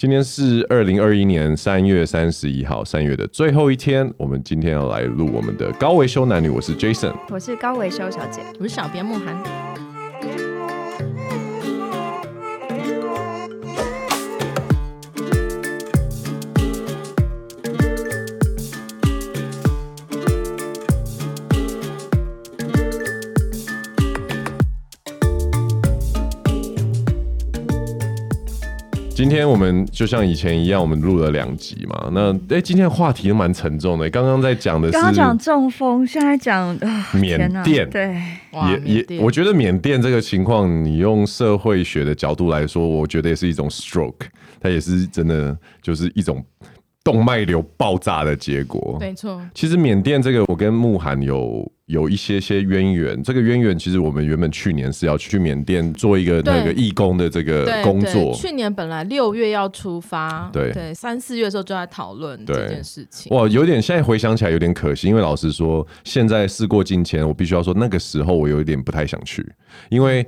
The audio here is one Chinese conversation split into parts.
今天是二零二一年三月三十一号，三月的最后一天。我们今天要来录我们的高维修男女，我是 Jason，我是高维修小姐，我是小编慕寒。今天我们就像以前一样，我们录了两集嘛。那哎、欸，今天的话题都蛮沉重的。刚刚在讲的是刚刚讲中风，现在讲缅甸，对，也也，我觉得缅甸这个情况，你用社会学的角度来说，我觉得也是一种 stroke，它也是真的就是一种。动脉瘤爆炸的结果，没错。其实缅甸这个，我跟慕寒有有一些些渊源。这个渊源其实我们原本去年是要去缅甸做一个那个义工的这个工作。去年本来六月要出发，对对，三四月的时候就在讨论这件事情。哇，有点现在回想起来有点可惜，因为老实说，现在事过境迁，我必须要说那个时候我有一点不太想去，因为。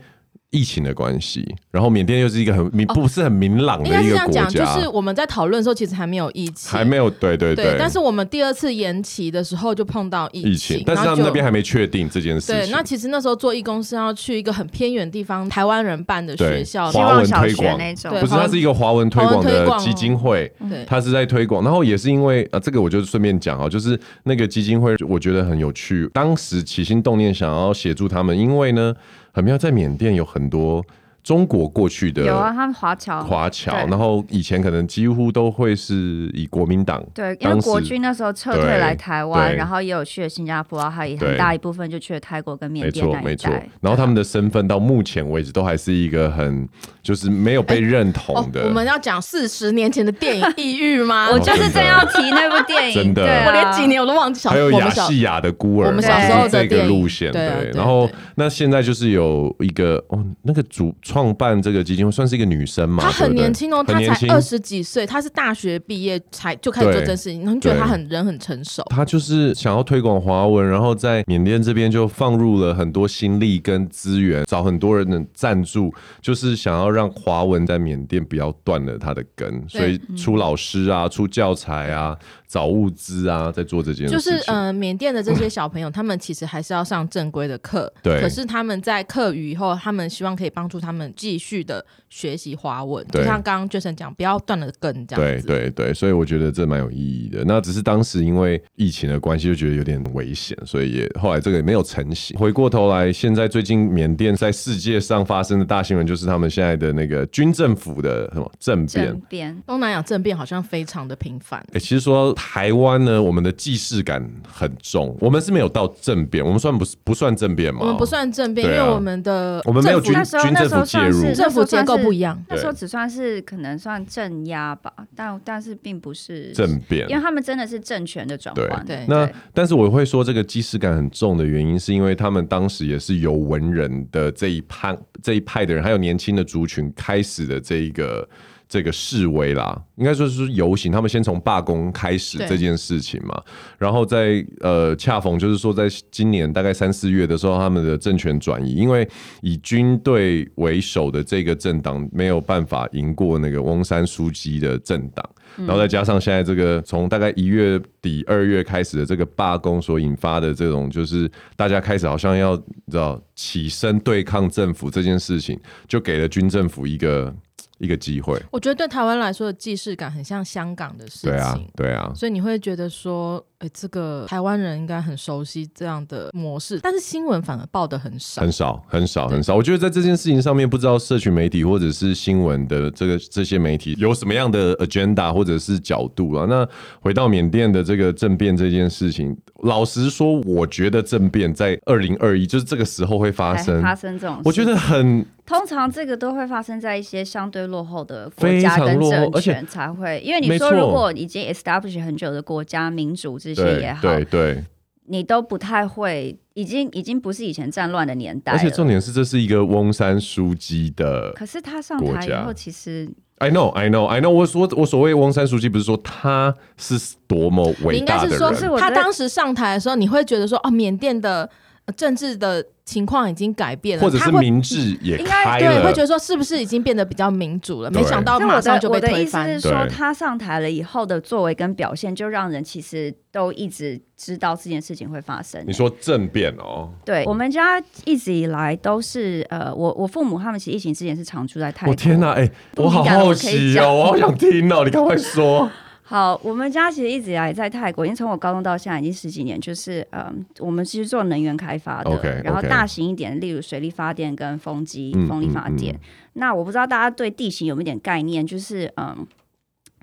疫情的关系，然后缅甸又是一个很明不是很明朗的一个国家。应该这样讲，就是我们在讨论的时候，其实还没有疫情，还没有对对对，对。但是我们第二次延期的时候就碰到疫情，疫情但是他们那边还没确定这件事情。对，那其实那时候做义工是要去一个很偏远地方，台湾人办的学校，华文推广那种。不是，它是一个华文推广的基金会，对，它是在推广。然后也是因为啊，这个我就顺便讲啊，就是那个基金会，我觉得很有趣。当时起心动念想要协助他们，因为呢，很妙，在缅甸有很多。中国过去的有啊，他们华侨，华侨，然后以前可能几乎都会是以国民党对，因为国军那时候撤退来台湾，然后也有去了新加坡，还有很大一部分就去了泰国跟缅甸。没错，没错。然后他们的身份到目前为止都还是一个很就是没有被认同的。欸哦、我们要讲四十年前的电影《异域》吗？我就是正要提那部电影，真的，我连几年我都忘记。还有亚细亚的孤儿，我们小时候的这个路线，对。然后那现在就是有一个哦，那个主创办这个。基金会算是一个女生嘛？她很年轻哦，她才二十几岁，她是大学毕业才就开始做这件事情。你觉得她很人很成熟？她就是想要推广华文，然后在缅甸这边就放入了很多心力跟资源，找很多人的赞助，就是想要让华文在缅甸不要断了它的根，所以出老师啊，出教材啊。找物资啊，在做这件事情。就是呃，缅甸的这些小朋友，他们其实还是要上正规的课。对。可是他们在课余以后，他们希望可以帮助他们继续的学习华文。就像刚刚 Jason 讲，不要断了根这样子。对对对，所以我觉得这蛮有意义的。那只是当时因为疫情的关系，就觉得有点危险，所以也后来这个也没有成型。回过头来，现在最近缅甸在世界上发生的大新闻，就是他们现在的那个军政府的什么政变。政变。东南亚政变好像非常的频繁。哎、欸，其实说。台湾呢，我们的既视感很重，我们是没有到政变，我们算不不算政变吗？我们不算政变，啊，因为我们的我们没有军军政府介入，政府结构不一样。那时候只算是可能算镇压吧，但但是并不是政变，因为他们真的是政权的转换。对，那但是我会说这个既视感很重的原因，是因为他们当时也是由文人的这一派这一派的人，还有年轻的族群开始的这一个。这个示威啦，应该说是游行。他们先从罢工开始这件事情嘛，然后在呃，恰逢就是说，在今年大概三四月的时候，他们的政权转移，因为以军队为首的这个政党没有办法赢过那个翁山书记的政党，然后再加上现在这个从大概一月底二月开始的这个罢工所引发的这种，就是大家开始好像要你知道起身对抗政府这件事情，就给了军政府一个。一个机会，我觉得对台湾来说的既视感很像香港的事情，对啊，对啊，所以你会觉得说，哎，这个台湾人应该很熟悉这样的模式，但是新闻反而报的很少，很少，很少，很少。我觉得在这件事情上面，不知道社群媒体或者是新闻的这个这些媒体有什么样的 agenda 或者是角度啊？那回到缅甸的这个政变这件事情，老实说，我觉得政变在二零二一就是这个时候会发生，发生这种，我觉得很。通常这个都会发生在一些相对落后的国家跟政权才会，因为你说如果已经 establish 很久的国家，民主这些也好，对对，对，你都不太会，已经已经不是以前战乱的年代。而且重点是，这是一个翁山书记的，可是他上台以后，其实 I know I know I know，我说我所谓翁山书记，不是说他是多么伟大的人，应该是说是他当时上台的时候，你会觉得说哦，缅甸的。政治的情况已经改变了，或者是民智也开了，对，会觉得说是不是已经变得比较民主了？没想到马上就被推翻。我的意思是说，他上台了以后的作为跟表现，就让人其实都一直知道这件事情会发生。你说政变哦？对，我们家一直以来都是呃，我我父母他们其实疫情之前是常住在泰国。我天哪，哎、欸，我好好奇哦，我好想听哦，你赶快说。好，我们家其实一直以来在泰国，因为从我高中到现在已经十几年，就是嗯，我们其实做能源开发的，okay. 然后大型一点，例如水力发电跟风机、风力发电。嗯嗯嗯、那我不知道大家对地形有没有点概念，就是嗯，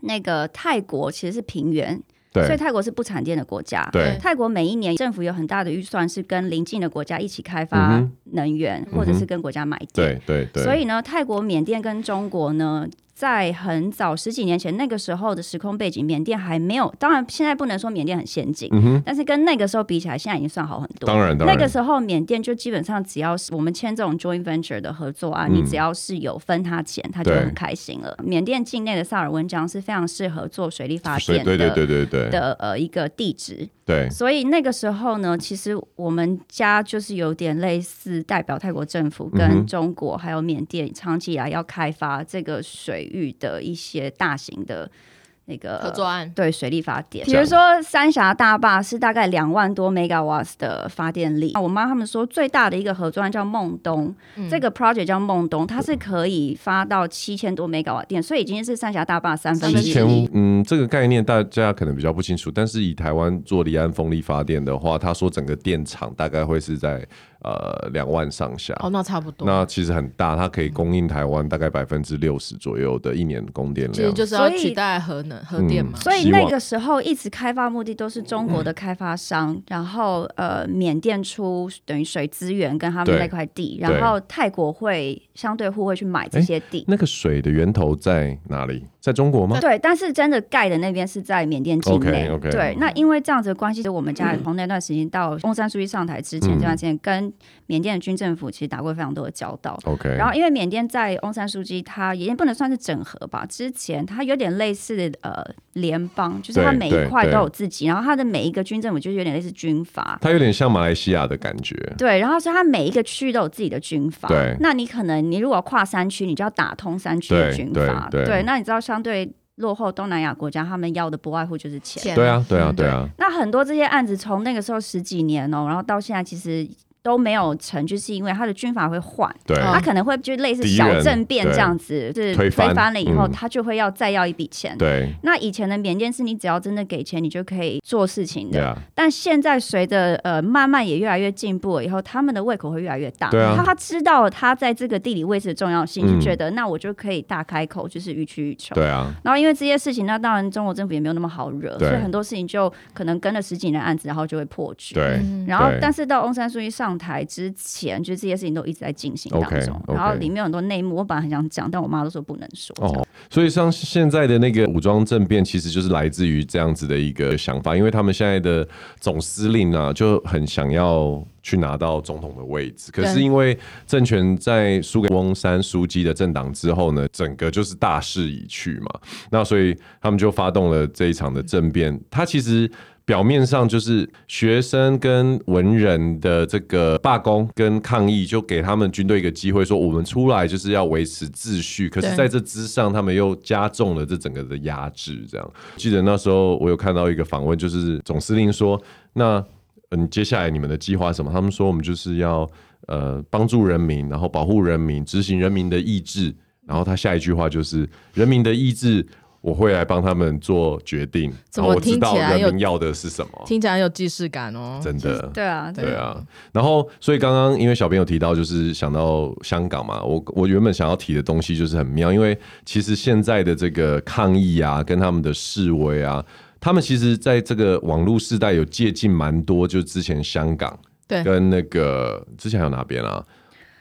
那个泰国其实是平原，对，所以泰国是不产电的国家。对，泰国每一年政府有很大的预算是跟邻近的国家一起开发能源，嗯、或者是跟国家买电。对对对。所以呢，泰国、缅甸跟中国呢。在很早十几年前，那个时候的时空背景，缅甸还没有。当然，现在不能说缅甸很先进，嗯、但是跟那个时候比起来，现在已经算好很多。当然，当然那个时候缅甸就基本上只要是我们签这种 joint venture 的合作啊，嗯、你只要是有分他钱，他就很开心了。缅甸境内的萨尔温江是非常适合做水力发电的，对对对对对的呃一个地址。对，所以那个时候呢，其实我们家就是有点类似代表泰国政府跟中国还有缅甸长期以来要开发这个水域的一些大型的。那个合作案对水力发电，比如说三峡大坝是大概两万多 megawatts 的发电力。我妈他们说最大的一个合作案叫梦东，嗯、这个 project 叫梦东，它是可以发到七千多 megawatt 电，所以已经是三峡大坝三分之一。嗯，这个概念大家可能比较不清楚，但是以台湾做离岸风力发电的话，他说整个电厂大概会是在。呃，两万上下哦，那差不多。那其实很大，它可以供应台湾大概百分之六十左右的一年供电量。其实就是要取代核能、核电嘛。所以那个时候一直开发目的都是中国的开发商，嗯、然后呃，缅甸出等于水资源跟他们那块地，然后泰国会相对互会去买这些地。那个水的源头在哪里？在中国吗？对，但是真的盖的那边是在缅甸境内。Okay, okay. 对，那因为这样子的关系，就我们家从 那段时间到翁山书记上台之前这段时间跟。缅甸的军政府其实打过非常多的交道。OK，然后因为缅甸在翁山书记他也不能算是整合吧，之前他有点类似的呃联邦，就是他每一块都有自己，然后他的每一个军政府就是有点类似军阀，他有点像马来西亚的感觉。对，然后所以他每一个区域都有自己的军阀。对，那你可能你如果跨山区，你就要打通山区的军阀。对，对，那你知道相对落后东南亚国家，他们要的不外乎就是钱。对啊，对啊，对啊。那很多这些案子从那个时候十几年哦，然后到现在其实。都没有成，就是因为他的军阀会换，对他可能会就类似小政变这样子，就是推翻了以后，嗯、他就会要再要一笔钱。对，那以前的缅甸是你只要真的给钱，你就可以做事情的。但现在随着呃慢慢也越来越进步了以后，他们的胃口会越来越大。对啊，他他知道他在这个地理位置的重要性，就觉得那我就可以大开口，就是予取予求。对啊。然后因为这些事情，那当然中国政府也没有那么好惹，所以很多事情就可能跟了十几年案子，然后就会破局。对。然后，但是到翁山书记上台之前。就是这些事情都一直在进行当中，okay, okay. 然后里面有很多内幕，我本来很想讲，但我妈都说不能说。哦，所以像现在的那个武装政变，其实就是来自于这样子的一个想法，因为他们现在的总司令啊，就很想要去拿到总统的位置，可是因为政权在输给翁山书记的政党之后呢，整个就是大势已去嘛，那所以他们就发动了这一场的政变，他其实。表面上就是学生跟文人的这个罢工跟抗议，就给他们军队一个机会，说我们出来就是要维持秩序。可是在这之上，他们又加重了这整个的压制。这样，记得那时候我有看到一个访问，就是总司令说：“那嗯，接下来你们的计划什么？”他们说：“我们就是要呃帮助人民，然后保护人民，执行人民的意志。”然后他下一句话就是：“人民的意志。”我会来帮他们做决定，然后我知道人民要的是什么，听起来很有既视感哦，真的，对啊，对啊。然后，所以刚刚因为小编有提到，就是想到香港嘛，我我原本想要提的东西就是很妙，因为其实现在的这个抗议啊，跟他们的示威啊，他们其实在这个网络时代有借鉴蛮多，就之前香港对跟那个之前还有哪边啊？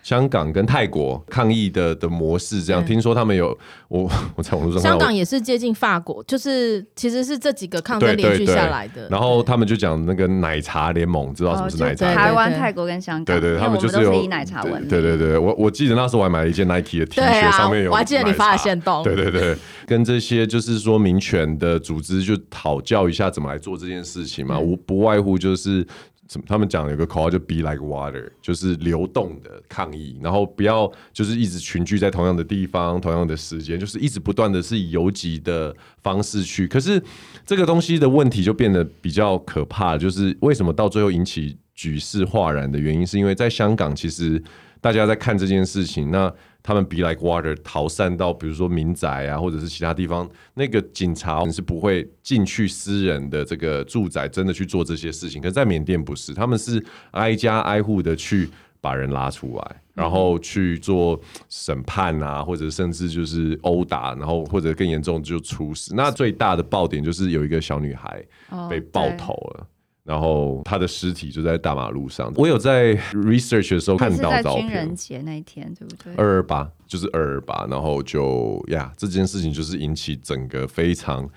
香港跟泰国抗议的的模式，这样听说他们有我 我在网络上，香港也是接近法国，就是其实是这几个抗争连续下来的。然后他们就讲那个奶茶联盟，知道什么是奶茶？台湾、泰国跟香港，对对，他们就是有以奶茶闻名。对对对，我我记得那时候我还买了一件 Nike 的 T 恤，上面有，我还记得你发的线动。对对对，跟这些就是说民权的组织就讨教一下怎么来做这件事情嘛，无不外乎就是。什么？他们讲有个口号就 “be like water”，就是流动的抗议，然后不要就是一直群聚在同样的地方、同样的时间，就是一直不断的是以游击的方式去。可是这个东西的问题就变得比较可怕，就是为什么到最后引起举世哗然的原因，是因为在香港，其实大家在看这件事情，那。他们 be like water 逃散到比如说民宅啊，或者是其他地方，那个警察是不会进去私人的这个住宅，真的去做这些事情。可是在缅甸不是，他们是挨家挨户的去把人拉出来，然后去做审判啊，或者甚至就是殴打，然后或者更严重就处死。那最大的爆点就是有一个小女孩被爆头了。Oh, 然后他的尸体就在大马路上。我有在 research 的时候看到照片。情人节那一天，对不对？二二八就是二二八，然后就呀，这件事情就是引起整个非常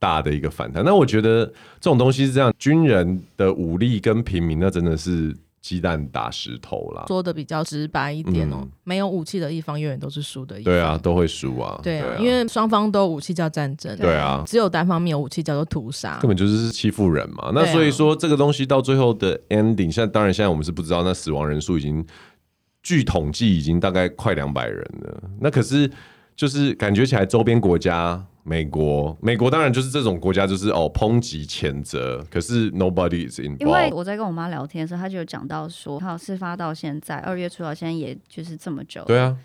大的一个反弹。那我觉得这种东西是这样，军人的武力跟平民，那真的是。鸡蛋打石头啦，说的比较直白一点哦、喔嗯，没有武器的一方永远都是输的一方。对啊，都会输啊。对啊，因为双方都有武器叫战争。对啊，只有单方面有武器叫做屠杀，根本就是欺负人嘛。那所以说这个东西到最后的 ending，现在当然现在我们是不知道，那死亡人数已经据统计已经大概快两百人了。那可是就是感觉起来周边国家。美国，美国当然就是这种国家，就是哦抨击谴责，可是 nobody is involved。因为我在跟我妈聊天的时候，她就有讲到说，好，事发到现在二月初到现在，也就是这么久，对啊，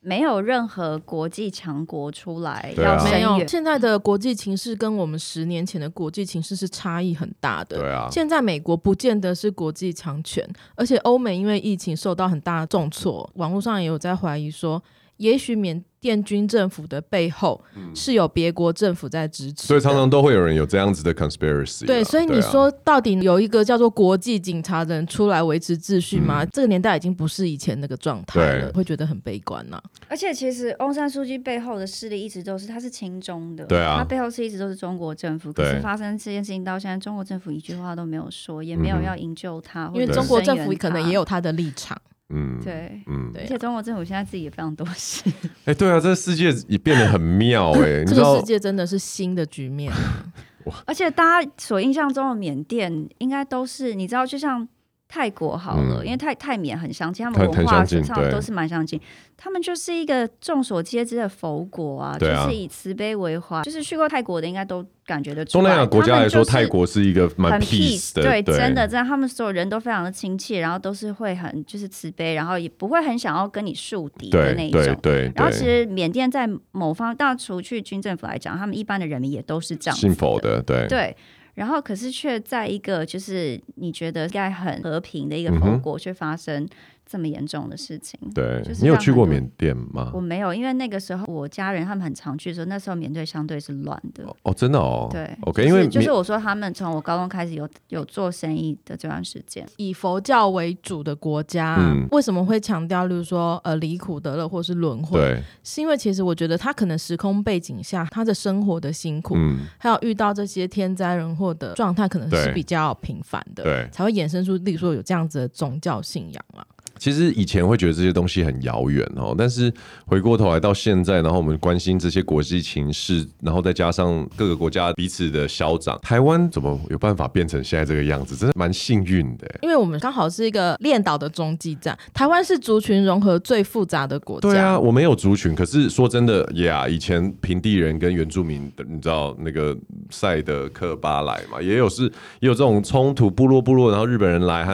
没有任何国际强国出来要声援。没有，现在的国际情势跟我们十年前的国际情势是差异很大的。对啊，现在美国不见得是国际强权，而且欧美因为疫情受到很大的重挫，网络上也有在怀疑说，也许缅甸军政府的背后是有别国政府在支持，所以常常都会有人有这样子的 conspiracy。对，所以你说到底有一个叫做国际警察的人出来维持秩序吗？这个年代已经不是以前那个状态了，会觉得很悲观呐。而且其实翁山书记背后的势力一直都是他是亲中的，对啊，他背后是一直都是中国政府。可是发生这件事情到现在，中国政府一句话都没有说，也没有要营救他，因为中国政府可能也有他的立场。嗯，对，嗯，而且中国政府现在自己也非常多事。哎、欸，对啊，这个世界也变得很妙 哎、欸，这个世界真的是新的局面。而且大家所印象中的缅甸，应该都是你知道，就像。泰国好了，嗯、因为泰泰缅很相近，他们文化上都是蛮相近。他们就是一个众所皆知的佛国啊，啊就是以慈悲为怀。就是去过泰国的，应该都感觉得出来。东南亚国家来说，泰国是一个蛮 peace 的，对，真的，真的，他们所有人都非常的亲切，然后都是会很就是慈悲，然后也不会很想要跟你树敌的那一种。对对，对。然后其实缅甸在某方，当然除去军政府来讲，他们一般的人民也都是这样信佛的，对对。然后，可是却在一个就是你觉得应该很和平的一个后果，却发生。这么严重的事情，对，你有去过缅甸吗？我没有，因为那个时候我家人他们很常去的时候，那时候缅甸相对是乱的。哦，真的哦。对，OK，因为就是我说他们从我高中开始有有做生意的这段时间，以佛教为主的国家，嗯、为什么会强调，例如说呃离苦得乐或是轮回？对，是因为其实我觉得他可能时空背景下他的生活的辛苦，嗯，还有遇到这些天灾人祸的状态，可能是比较频繁的，对，才会衍生出，例如说有这样子的宗教信仰啊。其实以前会觉得这些东西很遥远哦，但是回过头来到现在，然后我们关心这些国际情势，然后再加上各个国家彼此的消长，台湾怎么有办法变成现在这个样子？真的蛮幸运的。因为我们刚好是一个练岛的中继站，台湾是族群融合最复杂的国家。对啊，我没有族群，可是说真的呀，以前平地人跟原住民，你知道那个赛德克巴莱嘛，也有是也有这种冲突，部落部落，然后日本人来，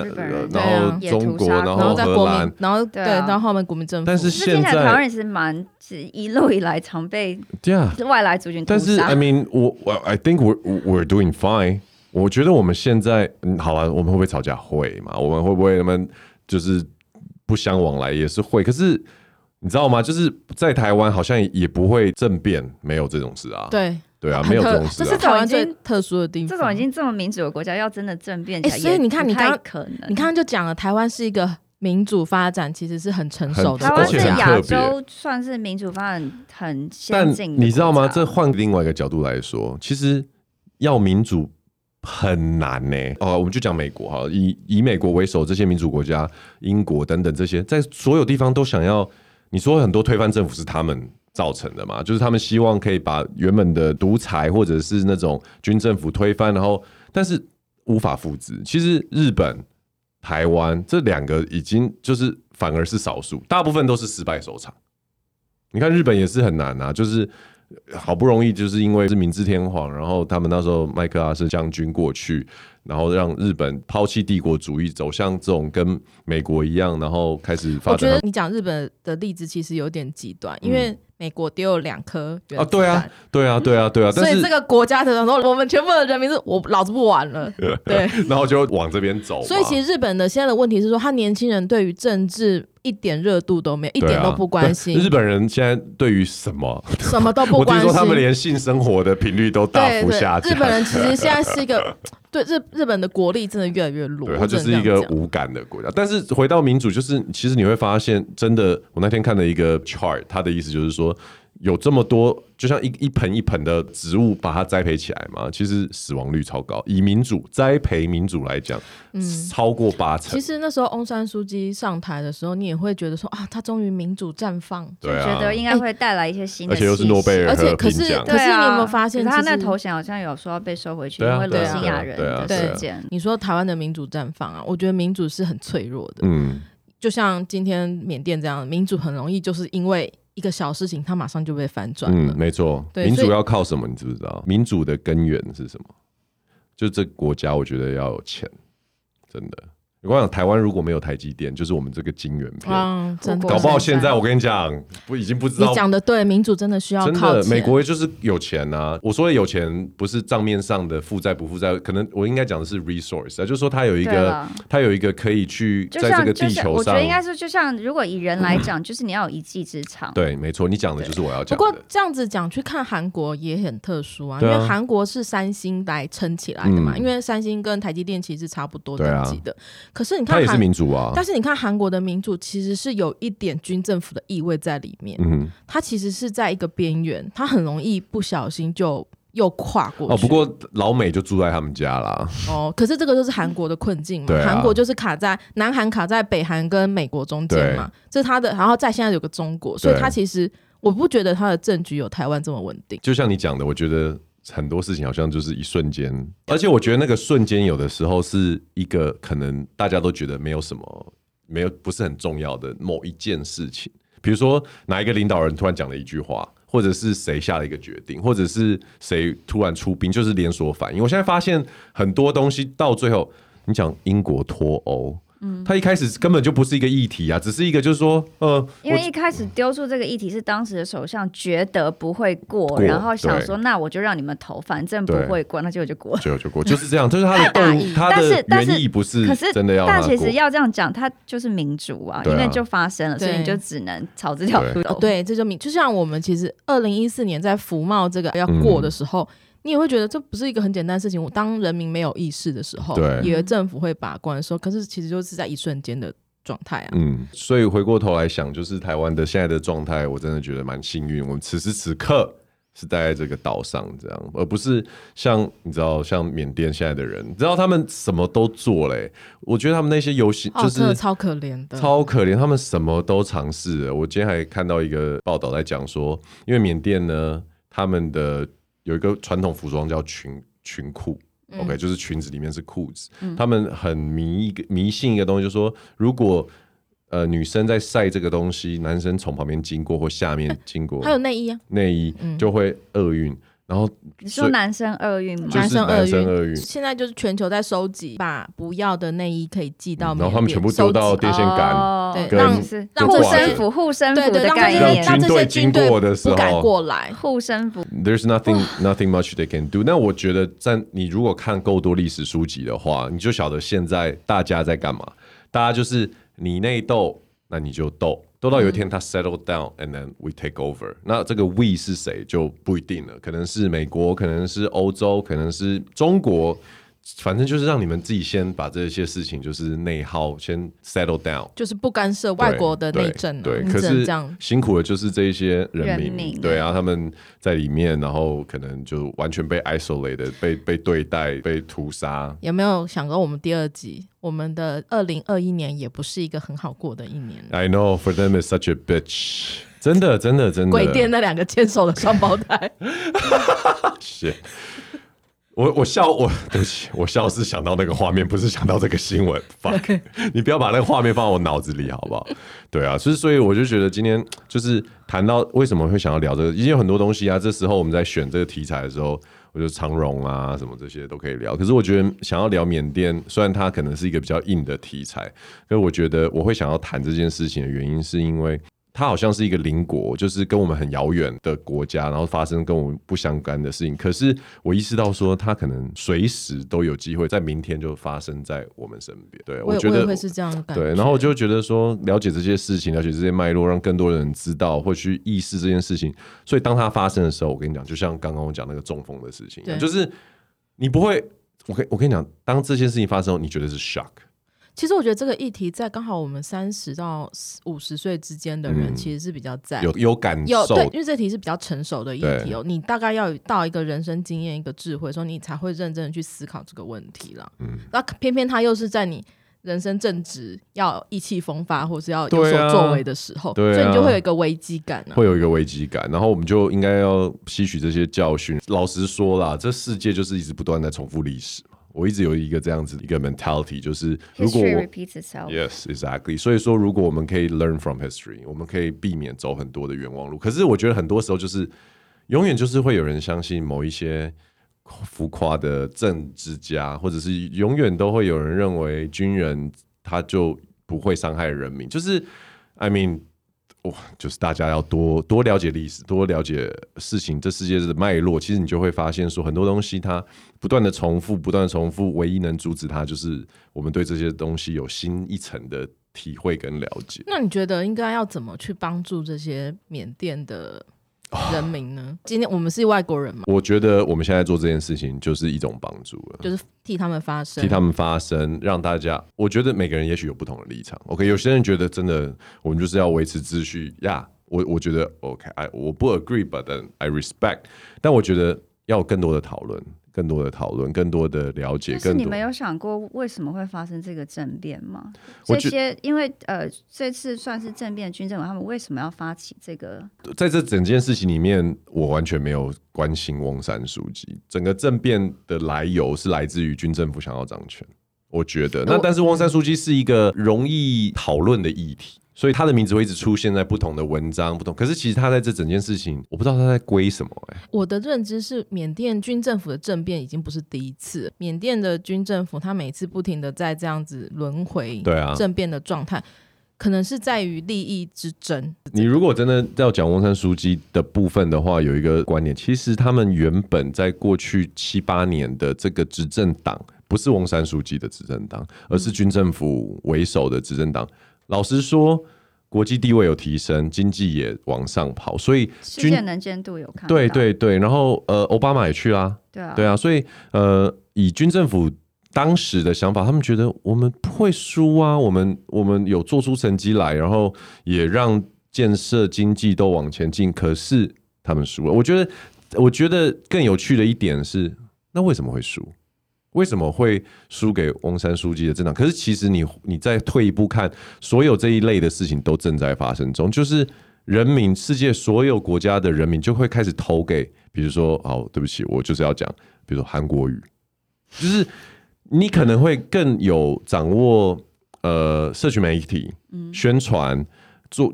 然后中国，然后和。国民，然后对，啊、对，然后后面国民政府。但是现在台湾也是蛮，是一路以来常被对啊外来族群。但是 I mean，我我 I think we're we're doing fine。我觉得我们现在嗯，好了，我们会不会吵架？会嘛？我们会不会他们就是不相往来？也是会。可是你知道吗？就是在台湾好像也不会政变，没有这种事啊。对对啊，没有这种事，啊。这是台湾最特殊的地方。这种已经这么民主的国家，要真的政变起来，欸，所以你看，你刚刚你刚刚就讲了，台湾是一个。民主发展其实是很成熟的，台湾是亚洲算是民主发展很先进。但你知道吗？这换另外一个角度来说，其实要民主很难呢。哦，我们就讲美国哈，以以美国为首这些民主国家，英国等等这些，在所有地方都想要。你说很多推翻政府是他们造成的嘛？就是他们希望可以把原本的独裁或者是那种军政府推翻，然后但是无法复制。其实日本。台湾这两个已经就是反而是少数，大部分都是失败收场。你看日本也是很难啊，就是好不容易就是因为是明治天皇，然后他们那时候麦克阿瑟将军过去，然后让日本抛弃帝国主义，走向这种跟美国一样，然后开始发展。我觉得你讲日本的例子其实有点极端，因为。美国丢了两颗原子弹，啊，对啊，对啊，对啊，对啊，所以这个国家的时候，我们全部的人民是我老子不玩了，对，然后就往这边走。所以其实日本的现在的问题是说，他年轻人对于政治一点热度都没有，一点都不关心。日本人现在对于什么什么都不关心，我听说他们连性生活的频率都大幅下降。日本人其实现在是一个 对日日本的国力真的越来越弱，他就是一个无感的国家。但是回到民主，就是其实你会发现，真的，我那天看了一个 chart，他的意思就是说。有这么多，就像一一盆一盆的植物，把它栽培起来嘛，其实死亡率超高。以民主栽培民主来讲，嗯，超过八成。其实那时候翁山书记上台的时候，你也会觉得说啊，他终于民主绽放，对啊，觉得应该会带来一些新的，而且又是诺贝尔，而且可是可是你有没有发现，他那头衔好像有说要被收回去，因为罗兴亚人的事件。你说台湾的民主绽放啊，我觉得民主是很脆弱的，嗯，就像今天缅甸这样，民主很容易就是因为。一个小事情，它马上就被反转了。嗯，没错。民主要靠什么？你知不知道？民主的根源是什么？就这国家，我觉得要有钱，真的。我想台湾如果没有台积电，就是我们这个晶圆片，嗯、真的搞不好现在我跟你讲，不已经不知道。你讲的对，民主真的需要靠。真的，美国就是有钱啊！我说的有钱不是账面上的负债不负债，可能我应该讲的是 resource 啊，就是说他有一个，他有一个可以去在这个地球上。我觉得应该是就像如果以人来讲，就是你要有一技之长。对，没错，你讲的就是我要讲的。不过这样子讲，去看韩国也很特殊啊，因为韩国是三星来撑起来的嘛，因为三星跟台积电其实差不多等级的。可是你看，它也是民主啊。但是你看韩国的民主其实是有一点军政府的意味在里面。嗯，它其实是在一个边缘，它很容易不小心就又跨过去。哦，不过老美就住在他们家啦。哦，可是这个就是韩国的困境嘛。韩国就是卡在南韩卡在北韩跟美国中间嘛，这是他的。然后在现在有个中国，所以他其实我不觉得他的政局有台湾这么稳定。就像你讲的，我觉得。很多事情好像就是一瞬间，而且我觉得那个瞬间有的时候是一个可能大家都觉得没有什么，没有不是很重要的某一件事情，比如说哪一个领导人突然讲了一句话，或者是谁下了一个决定，或者是谁突然出兵，就是连锁反应。我现在发现很多东西到最后，你讲英国脱欧。嗯，他一开始根本就不是一个议题啊，只是一个就是说，呃，因为一开始丢出这个议题是当时的首相觉得不会过，过然后想说那我就让你们投，反正不会过，那结果。就过，结果就过，就是这样，就是他的大意，他的原意不是，可是真的要，但其实要这样讲，他就是民主啊，因为就发生了，所以你就只能朝这条路走。对，这就民，就像我们其实二零一四年在服贸这个要过的时候。嗯你也会觉得这不是一个很简单的事情。我当人民没有意识的时候，对，以为政府会把关的时候，可是其实就是在一瞬间的状态啊。嗯，所以回过头来想，就是台湾的现在的状态，我真的觉得蛮幸运。我们此时此刻是待在这个岛上，这样，而不是像你知道，像缅甸现在的人，你知道他们什么都做嘞。我觉得他们那些游戏就是、哦、超可怜的，超可怜。他们什么都尝试了。我今天还看到一个报道在讲说，因为缅甸呢，他们的。有一个传统服装叫裙裙裤、嗯、，OK，就是裙子里面是裤子。嗯、他们很迷一个迷信一个东西，就是说如果呃女生在晒这个东西，男生从旁边经过或下面经过，还有内衣啊，内衣就会厄运。嗯然后你说男生厄运吗？男生厄运，现在就是全球在收集，把不要的内衣可以寄到，然后他们全部丢到电线杆，对，让让护身符、护身符的概念，让这些军队过的时候不敢过来，护身符。There's nothing nothing much they can do。那我觉得，在你如果看够多历史书籍的话，你就晓得现在大家在干嘛。大家就是你内斗，那你就斗。斗到有一天他 settle down，and then we take over。那这个 we 是谁就不一定了，可能是美国，可能是欧洲，可能是中国。反正就是让你们自己先把这些事情，就是内耗先 settle down，就是不干涉外国的内政。对，可是这样辛苦的就是这一些人民，对啊，他们在里面，然后可能就完全被 isolated，被被对待，被屠杀。有没有想过我们第二集，我们的二零二一年也不是一个很好过的一年？I know for them is such a bitch，真的真的真的。鬼店那两个牵手的双胞胎。是。我我笑我对不起，我笑是想到那个画面，不是想到这个新闻。Fuck，你不要把那个画面放在我脑子里，好不好？对啊，所以所以我就觉得今天就是谈到为什么会想要聊这个，因为有很多东西啊。这时候我们在选这个题材的时候，我觉得长荣啊什么这些都可以聊。可是我觉得想要聊缅甸，虽然它可能是一个比较硬的题材，可是我觉得我会想要谈这件事情的原因，是因为。它好像是一个邻国，就是跟我们很遥远的国家，然后发生跟我们不相干的事情。可是我意识到说，它可能随时都有机会在明天就发生在我们身边。对，我，我觉得会是这样的感觉。对，然后我就觉得说，了解这些事情，了解这些脉络，让更多人知道或去意识这件事情。所以当它发生的时候，我跟你讲，就像刚刚我讲那个中风的事情，就是你不会，我跟我跟你讲，当这件事情发生后，你觉得是 shock。其实我觉得这个议题在刚好我们三十到五十岁之间的人其实是比较在、嗯、有有感受有对，因为这题是比较成熟的议题哦。你大概要到一个人生经验、一个智慧说，你才会认真的去思考这个问题了。嗯，那偏偏他又是在你人生正值要意气风发或是要有所作为的时候，对啊、所以你就会有一个危机感、啊，会有一个危机感。然后我们就应该要吸取这些教训。老实说啦，这世界就是一直不断在重复历史嘛。我一直有一个这样子一个 mentality，就是如果 history repeats itself，yes exactly。所以说，如果我们可以 learn from history，我们可以避免走很多的冤枉路。可是我觉得很多时候就是永远就是会有人相信某一些浮夸的政治家，或者是永远都会有人认为军人他就不会伤害人民。就是 I mean。哇，就是大家要多多了解历史，多了解事情，这世界的脉络，其实你就会发现说，很多东西它不断的重复，不断的重复，唯一能阻止它，就是我们对这些东西有新一层的体会跟了解。那你觉得应该要怎么去帮助这些缅甸的？人民呢？今天我们是外国人嘛？我觉得我们现在做这件事情就是一种帮助了，就是替他们发声，替他们发声，让大家。我觉得每个人也许有不同的立场。OK，有些人觉得真的，我们就是要维持秩序呀。Yeah, 我我觉得 OK，I 我不 agree，but then I respect。但我觉得要有更多的讨论。更多的讨论，更多的了解。是你们有想过为什么会发生这个政变吗？这些因为呃，这次算是政变，军政委他们为什么要发起这个？在这整件事情里面，我完全没有关心翁山书记。整个政变的来由是来自于军政府想要掌权。我觉得，那但是翁山书记是一个容易讨论的议题。所以他的名字会一直出现在不同的文章，不同。可是其实他在这整件事情，我不知道他在归什么哎、欸。我的认知是，缅甸军政府的政变已经不是第一次。缅甸的军政府，他每次不停的在这样子轮回，对啊，政变的状态，可能是在于利益之争。你如果真的要讲翁山书记的部分的话，有一个观念，其实他们原本在过去七八年的这个执政党，不是翁山书记的执政党，而是军政府为首的执政党。嗯老实说，国际地位有提升，经济也往上跑，所以世界能见度有看。对对对，然后呃，奥巴马也去啦，对啊，对啊，所以呃，以军政府当时的想法，他们觉得我们不会输啊，我们我们有做出成绩来，然后也让建设经济都往前进，可是他们输了。我觉得，我觉得更有趣的一点是，那为什么会输？为什么会输给翁山书记的政党？可是其实你你再退一步看，所有这一类的事情都正在发生中。就是人民，世界所有国家的人民就会开始投给，比如说，哦，对不起，我就是要讲，比如说韩国语，就是你可能会更有掌握，呃，社群媒体、宣传、做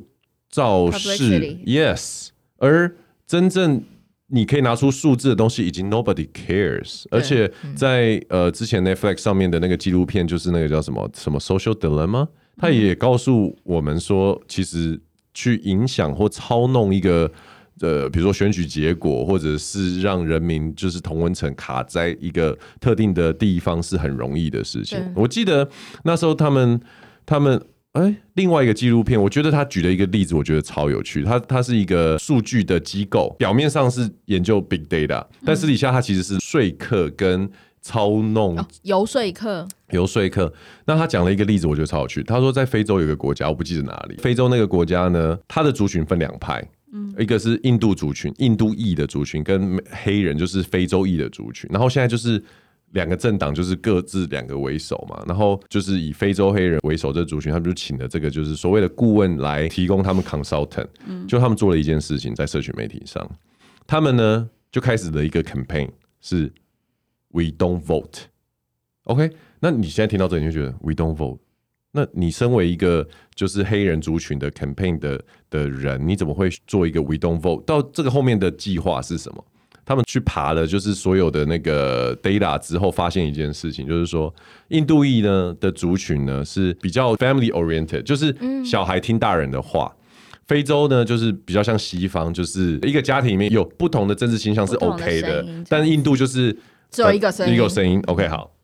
造势，yes，而真正。你可以拿出数字的东西，已经 nobody cares。而且在呃之前 Netflix 上面的那个纪录片，就是那个叫什么什么 Social Dilemma，他也告诉我们说，其实去影响或操弄一个呃，比如说选举结果，或者是让人民就是同温层卡在一个特定的地方，是很容易的事情。我记得那时候他们他们。哎、欸，另外一个纪录片，我觉得他举的一个例子，我觉得超有趣。他他是一个数据的机构，表面上是研究 big data，但私底下他其实是说客跟操弄、哦、游说客。游说客。那他讲了一个例子，我觉得超有趣。他说在非洲有个国家，我不记得哪里。非洲那个国家呢，他的族群分两派，嗯，一个是印度族群，印度裔的族群，跟黑人就是非洲裔的族群。然后现在就是。两个政党就是各自两个为首嘛，然后就是以非洲黑人为首这族群，他们就请了这个就是所谓的顾问来提供他们 consultant，嗯就他们做了一件事情在社群媒体上，他们呢就开始了一个 campaign，是 We don't vote。OK，那你现在听到这里，你就觉得 We don't vote。那你身为一个就是黑人族群的 campaign 的的人，你怎么会做一个 We don't vote？到这个后面的计划是什么？他们去爬了，就是所有的那个 data 之后，发现一件事情，就是说印度裔呢的族群呢是比较 family oriented，就是小孩听大人的话。嗯、非洲呢就是比较像西方，就是一个家庭里面有不同的政治倾向是 OK 的，的但是印度就是只有一个声音，一个声音 OK 好。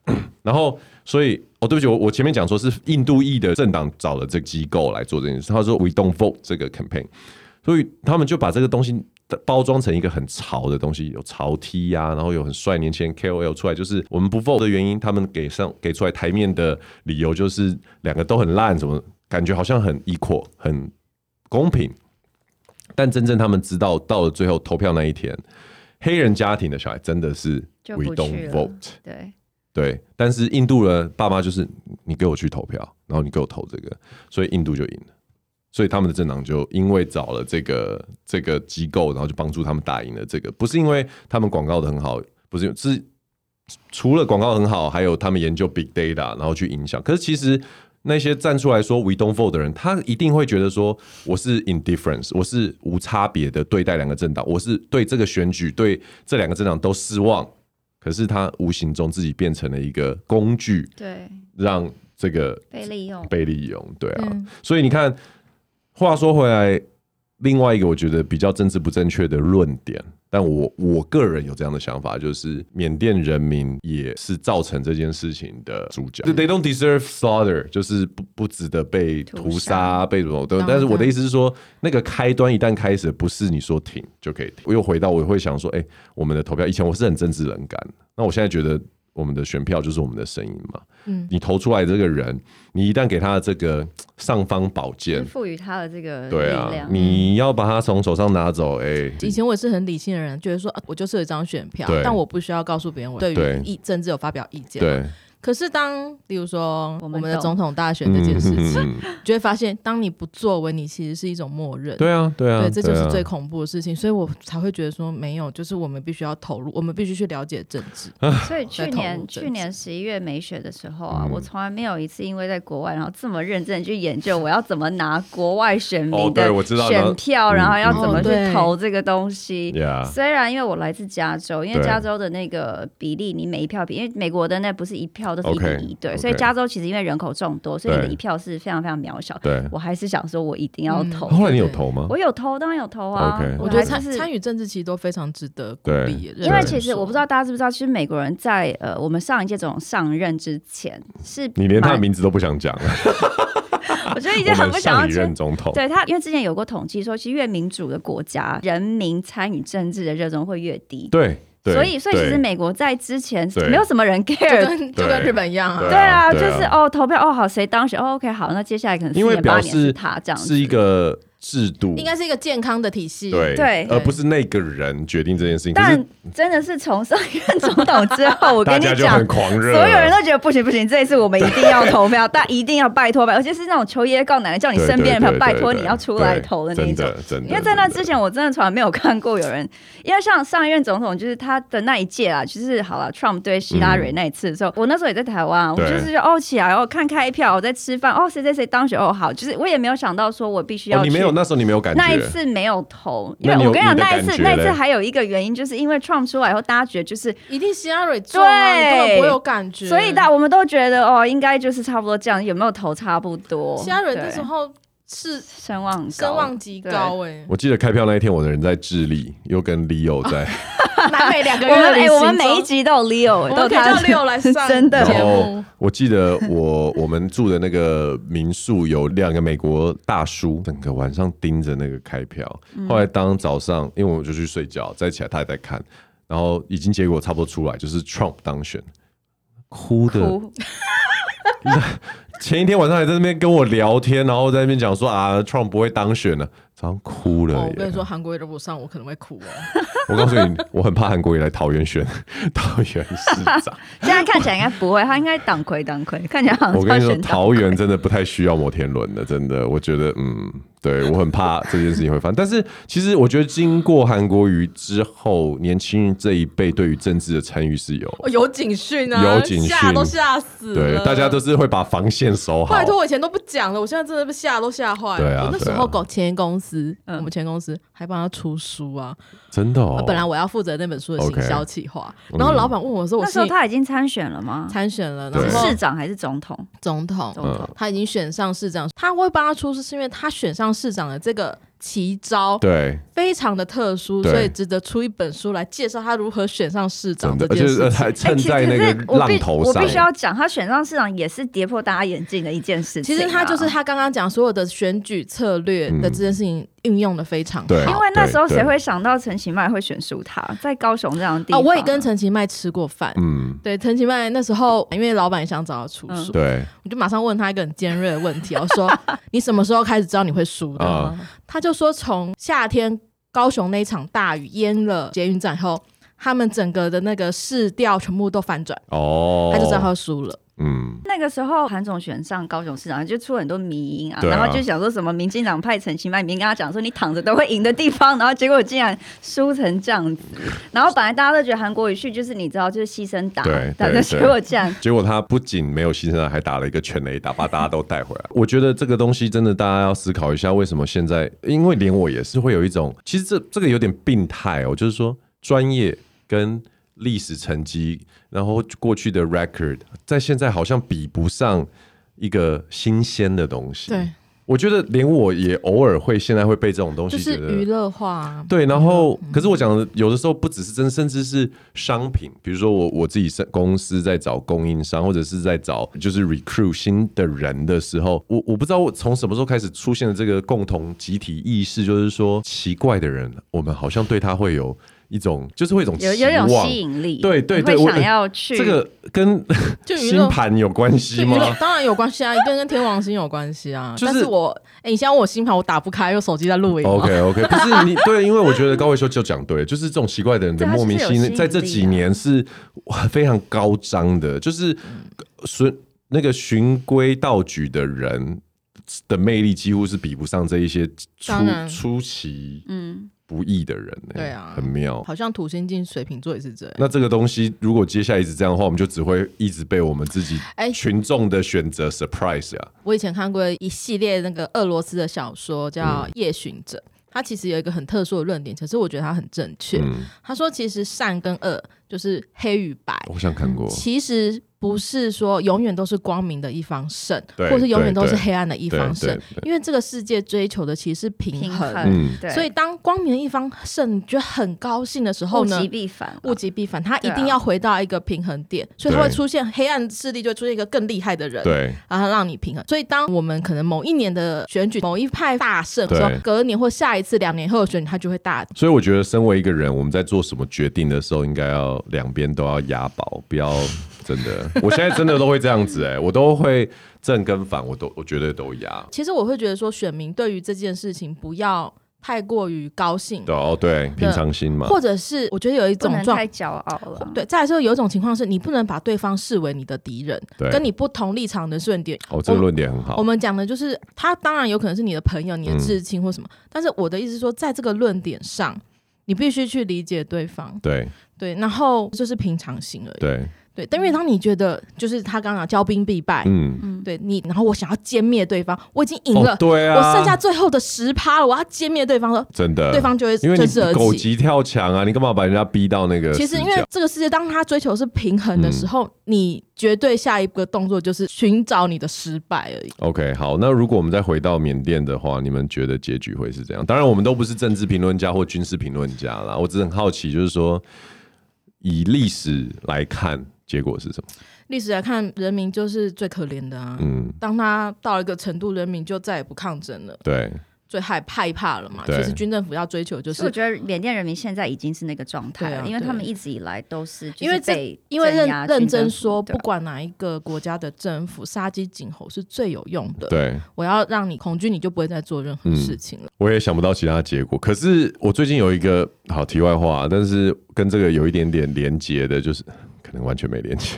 然后所以哦，对不起，我我前面讲说是印度裔的政党找了这个机构来做这件事，他说 We don't vote 这个 campaign，所以他们就把这个东西。包装成一个很潮的东西，有潮 T 呀、啊，然后有很帅年轻人 KOL 出来，就是我们不 vote 的原因，他们给上给出来台面的理由就是两个都很烂，怎么感觉好像很 equal 很公平，但真正他们知道到了最后投票那一天，黑人家庭的小孩真的是 We don't vote，对。对，但是印度人爸妈就是你给我去投票，然后你给我投这个，所以印度就赢了。所以他们的政党就因为找了这个这个机构，然后就帮助他们打赢了这个。不是因为他们广告的很好，不是是除了广告很好，还有他们研究 big data，然后去影响。可是其实那些站出来说 we don't vote 的人，他一定会觉得说我是 indifference，我是无差别的对待两个政党，我是对这个选举对这两个政党都失望。可是他无形中自己变成了一个工具，对，让这个被利用，被利用，对啊。嗯、所以你看。话说回来，另外一个我觉得比较政治不正确的论点，但我我个人有这样的想法，就是缅甸人民也是造成这件事情的主角。They don't deserve slaughter，就是不不值得被屠杀、被什么。但是我的意思是说，那个开端一旦开始，不是你说停就可以停。我又回到，我会想说，哎，我们的投票，以前我是很政治冷感，那我现在觉得。我们的选票就是我们的声音嘛。嗯，你投出来的这个人，你一旦给他的这个尚方宝剑，赋予他的这个对啊，你要把他从手上拿走，哎、欸。以前我是很理性的人，觉得说，我就是有一张选票，但我不需要告诉别人我对于意政治有发表意见。对。可是当，比如说我们的总统大选这件事情，就会发现，当你不作为，你其实是一种默认。对啊，对啊，对，这就是最恐怖的事情。所以我才会觉得说，没有，就是我们必须要投入，我们必须去了解政治。所以去年去年十一月美选的时候啊，我从来没有一次因为在国外，然后这么认真去研究我要怎么拿国外选民的选票，然后要怎么去投这个东西。虽然因为我来自加州，因为加州的那个比例，你每一票比，因为美国的那不是一票。都是一比一对，所以加州其实因为人口众多，所以你的一票是非常非常渺小。对，我还是想说，我一定要投。后来你有投吗？我有投，当然有投啊。我觉得参参与政治其实都非常值得鼓励。因为其实我不知道大家知不知道，其实美国人在呃我们上一届总统上任之前，是你连他的名字都不想讲。我觉得已经 很不想要任总统。对他，因为之前有过统计说，其实越民主的国家，人民参与政治的热衷会越低。对。所以，所以其实美国在之前没有什么人 care，就跟日本一样啊。对啊，就是哦，投票哦，好，谁当选？哦，OK，好，那接下来可能四年八年是他这样子，是一个。制度。应该是一个健康的体系，对，对，而不是那个人决定这件事情。但真的是从上一任总统之后，我跟你讲，所有人都觉得不行不行，这一次我们一定要投票，但一定要拜托。拜，而且是那种求爷爷告奶奶，叫你身边的朋友拜托你要出来投的那一种。因为在那之前，我真的从来没有看过有人，因为像上一任总统，就是他的那一届啊，其实好了，Trump 对希拉蕊那一次的时候，我那时候也在台湾，我就是哦起来哦看开票，我在吃饭，哦谁谁谁当选哦好，就是我也没有想到说我必须要。你没有那时候你没有感觉。那一次没有投，因为我跟你讲，那一次那一次还有一个原因，就是因为 Trump 出来以后，大家觉得就是一定希拉蕊对，我有感觉，所以大我们都觉得哦，应该就是差不多这样，有没有投差不多？希拉蕊那时候是声望声望极高哎，我记得开票那一天，我的人在智利，又跟 Leo 在。南美两个我们哎，我们每一集都有 Leo，都叫 Leo 来上 真的然后。我记得我我们住的那个民宿有两个美国大叔，整个晚上盯着那个开票。后来当早上，因为我就去睡觉，再起来他也在看，然后已经结果差不多出来，就是 Trump 当选，哭的。前一天晚上还在那边跟我聊天，然后在那边讲说啊，Trump 不会当选了。早上哭了。我跟你说，韩国瑜都不上，我可能会哭哦。我告诉你，我很怕韩国瑜来桃园选桃园市长。现在看起来应该不会，他应该党魁党魁，看起来好像。我跟你说，桃园真的不太需要摩天轮的，真的，我觉得，嗯。对，我很怕这件事情会发生，但是其实我觉得经过韩国瑜之后，年轻人这一辈对于政治的参与是有有警讯啊，有警讯，吓都吓死了。对，大家都是会把防线守好。拜托，我以前都不讲了，我现在真的被吓都吓坏了。对啊，那时候搞前公司，嗯，我们前公司还帮他出书啊，真的哦。本来我要负责那本书的行销企划，然后老板问我说：“我那时候他已经参选了吗？参选了，然后市长还是总统？总统，总统，他已经选上市长。他会帮他出书，是因为他选上市长的这个。”奇招对，非常的特殊，所以值得出一本书来介绍他如何选上市长这件事情。而且还站在那个浪头上，我必须要讲，他选上市长也是跌破大家眼镜的一件事情。其实他就是他刚刚讲所有的选举策略的这件事情运用的非常好。因为那时候谁会想到陈其迈会选输他，在高雄这样的地方。我也跟陈其迈吃过饭。嗯，对，陈其迈那时候因为老板也想找他出书，对，我就马上问他一个很尖锐的问题，我说：“ 你什么时候开始知道你会输的？”他就说从。夏天高雄那场大雨淹了捷运站后，他们整个的那个市调全部都反转哦，他就知道他输了。嗯，那个时候韩总选上高雄市长，就出很多迷因啊，啊然后就想说什么民进党派陈其迈，明跟他讲说你躺着都会赢的地方，然后结果竟然输成这样子。然后本来大家都觉得韩国瑜去就是你知道就是牺牲打，对，但是结果这样，结果他不仅没有牺牲打，还打了一个全垒打，把大家都带回来。我觉得这个东西真的大家要思考一下，为什么现在？因为连我也是会有一种，其实这这个有点病态哦，就是说专业跟。历史成绩，然后过去的 record，在现在好像比不上一个新鲜的东西。对，我觉得连我也偶尔会现在会被这种东西觉得娱乐化。对，然后、嗯、可是我讲的有的时候不只是真，甚至是商品，比如说我我自己是公司在找供应商，或者是在找就是 recruit 新的人的时候，我我不知道我从什么时候开始出现了这个共同集体意识，就是说奇怪的人，我们好像对他会有。一种就是会一种有有一种吸引力，对对对，我想要去这个跟星盘有关系吗？当然有关系啊，一定跟天王星有关系啊。但是我哎，你现在问我星盘，我打不开，用手机在录影。OK OK，不是你对，因为我觉得高维修就讲对，就是这种奇怪的人的莫名心，在这几年是非常高涨的，就是循那个循规蹈矩的人的魅力，几乎是比不上这一些出出奇嗯。不易的人、欸，对啊，很妙，好像土星进水瓶座也是这样。那这个东西如果接下来一直这样的话，我们就只会一直被我们自己群众的选择 surprise 呀、啊。我以前看过一系列那个俄罗斯的小说，叫《夜巡者》，他、嗯、其实有一个很特殊的论点，可是我觉得他很正确。他、嗯、说，其实善跟恶就是黑与白。我想看过，其实。不是说永远都是光明的一方胜，或是永远都是黑暗的一方胜，因为这个世界追求的其实是平衡。平衡，所以当光明的一方胜，你觉得很高兴的时候呢？物极必反，物极必反，他一定要回到一个平衡点，所以他会出现黑暗势力，就会出现一个更厉害的人，对，然后让你平衡。所以当我们可能某一年的选举某一派大胜，说隔年或下一次两年后的选举，他就会大。所以我觉得，身为一个人，我们在做什么决定的时候，应该要两边都要押宝，不要。真的，我现在真的都会这样子哎、欸，我都会正跟反，我都我绝对都压。其实我会觉得说，选民对于这件事情不要太过于高兴。哦，对，平常心嘛。或者是我觉得有一种状太骄傲了。对，再来说有一种情况是你不能把对方视为你的敌人，对，跟你不同立场的论点。哦，这个论点很好。我们讲的就是他当然有可能是你的朋友、你的至亲或什么，嗯、但是我的意思是说，在这个论点上，你必须去理解对方。对对，然后就是平常心而已。对。对，但因为当你觉得就是他刚刚讲骄兵必败，嗯嗯，对你，然后我想要歼灭对方，我已经赢了，哦、对啊，我剩下最后的十趴了，我要歼灭对方了，真的，对方就会因为你狗急跳墙啊，你干嘛把人家逼到那个？其实因为这个世界，当他追求是平衡的时候，嗯、你绝对下一个动作就是寻找你的失败而已。OK，好，那如果我们再回到缅甸的话，你们觉得结局会是怎样？当然，我们都不是政治评论家或军事评论家啦，我只是很好奇，就是说以历史来看。结果是什么？历史来看，人民就是最可怜的啊。嗯，当他到了一个程度，人民就再也不抗争了。对最害害怕了嘛。其实军政府要追求就是，我觉得缅甸人民现在已经是那个状态了，因为他们一直以来都是因为被因为认认真说，不管哪一个国家的政府，杀鸡儆猴是最有用的。对，我要让你恐惧，你就不会再做任何事情了。我也想不到其他结果。可是我最近有一个好题外话，但是跟这个有一点点连结的，就是。可能完全没连接。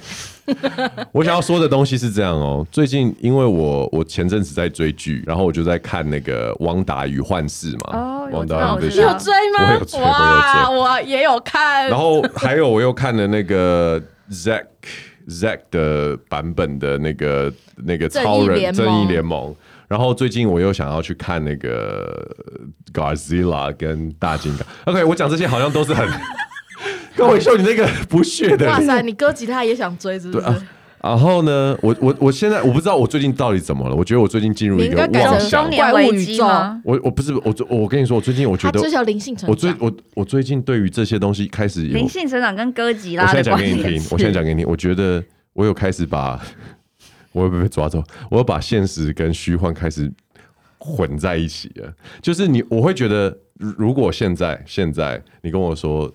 我想要说的东西是这样哦。最近因为我我前阵子在追剧，然后我就在看那个《汪达与幻视》嘛。哦，汪达与幻视，你有追吗？我有追，哇，我也有看。然后还有我又看了那个 Zack Zack 的版本的那个那个超人正义联盟。然后最近我又想要去看那个 Godzilla 跟大金刚。OK，我讲这些好像都是很。高维修，你那个不屑的，哇塞！你哥吉他也想追，是不是？啊、然后呢，我我我现在我不知道我最近到底怎么了。我觉得我最近进入一个妄想怪物宇宙。我我不是我我跟你说，我最近我觉得追求灵性成长。我最我我最近对于这些东西开始有灵性成长跟哥吉拉。我现在讲给你听，我现在讲给你听。我觉得我有开始把，我会不会被抓走？我要把现实跟虚幻开始混在一起了。就是你，我会觉得，如果现在现在你跟我说。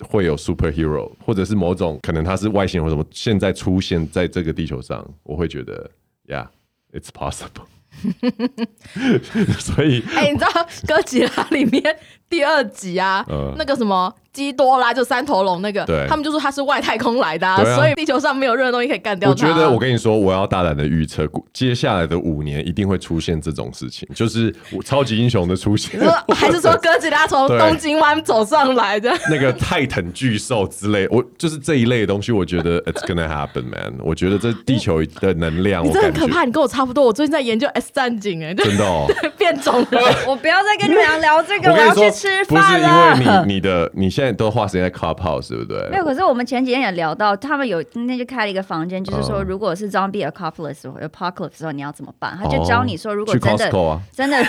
会有 superhero，或者是某种可能他是外星人或什么，现在出现在这个地球上，我会觉得，Yeah，it's possible。所以，哎、欸，你知道哥吉拉里面第二集啊，呃、那个什么？基多拉就三头龙那个，对他们就说他是外太空来的，啊，啊所以地球上没有任何东西可以干掉他。我觉得我跟你说，我要大胆的预测，接下来的五年一定会出现这种事情，就是超级英雄的出现。还是说哥吉拉从东京湾走上来的？那个泰坦巨兽之类，我就是这一类的东西，我觉得 it's gonna happen, man。我觉得这地球的能量，你真的很可怕。你跟我差不多，我最近在研究 S 战警，哎，真的哦，变种人。我不要再跟你们聊这个，我，我要去吃饭了。不是因为你你的你现在。都花时间在 Clubhouse 对不对？没有，可是我们前几天也聊到，他们有今天就开了一个房间，就是说，如果是 Zombie Apocalypse Apocalypse 的时候，你要怎么办？他就教你说，如果真的 真的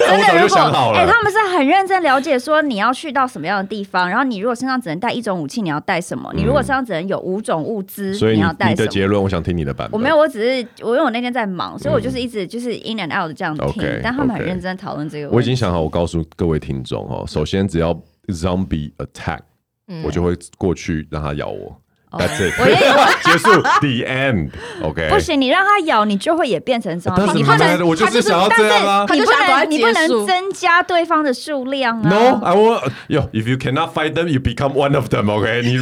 真的，如果哎，他们是很认真了解说你要去到什么样的地方，然后你如果身上只能带一种武器，你要带什么？你如果身上只能有五种物资，所以你要带什么？你的结论，我想听你的版本。我没有，我只是我因为我那天在忙，所以我就是一直就是 in and out 的这样听，但他们很认真讨论这个。我已经想好，我告诉各位听众哦，首先只要 Zombie Attack。我就会过去让它咬我。That's it，结束，The end。OK，不行，你让它咬，你就会也变成 zombie。你不能，我就是想要这样啊。你不能，你不能增加对方的数量啊。No，I want yo. If you cannot fight them, you become one of them. OK，你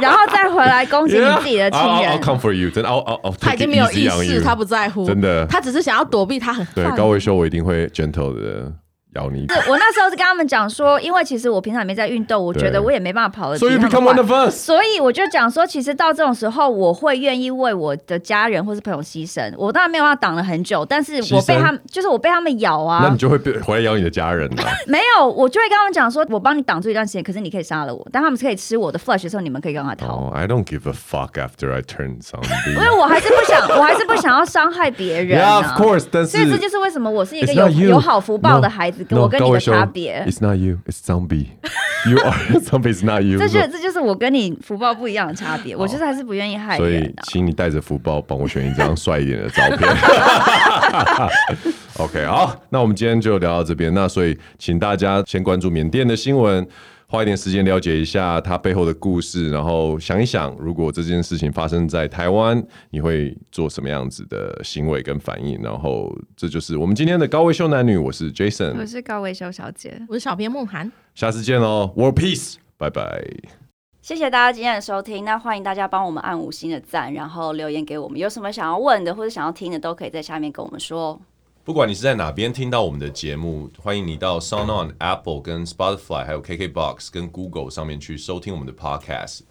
然后再回来攻击你自己的亲人。I'll come for you。真的，I'll I'll。他已经没有意识，他不在乎，真的，他只是想要躲避。他很对高维修，我一定会 gentle 的。咬你！是我那时候是跟他们讲说，因为其实我平常也没在运动，我觉得我也没办法跑得比他们快。所以我就讲说，其实到这种时候，我会愿意为我的家人或是朋友牺牲。我当然没有办法挡了很久，但是我被他们，就是我被他们咬啊。那你就会被回来咬你的家人了。没有，我就会跟他们讲说，我帮你挡住一段时间，可是你可以杀了我。但他们是可以吃我的 flesh 的时候，你们可以让他逃。I don't give a fuck after I turn zombie。因为我还是不想，我还是不想要伤害别人。Yeah, of course。但是，所以这就是为什么我是一个有有好福报的孩子，跟我跟你的差。差别，It's not you, it's zombie. You are zombie, it's not you. 这就这就是我跟你福报不一样的差别。我就是还是不愿意害人。所以，请你带着福报帮我选一张帅一点的照片。OK，好，那我们今天就聊到这边。那所以，请大家先关注缅甸的新闻。花一点时间了解一下它背后的故事，然后想一想，如果这件事情发生在台湾，你会做什么样子的行为跟反应？然后这就是我们今天的高维修男女，我是 Jason，我是高维修小姐，我是小编梦涵，下次见喽，World Peace，拜拜。谢谢大家今天的收听，那欢迎大家帮我们按五星的赞，然后留言给我们，有什么想要问的或者想要听的，都可以在下面跟我们说。不管你是在哪边听到我们的节目，欢迎你到 s o n o n、Apple、跟 Spotify，还有 KKBox、跟 Google 上面去收听我们的 Podcast。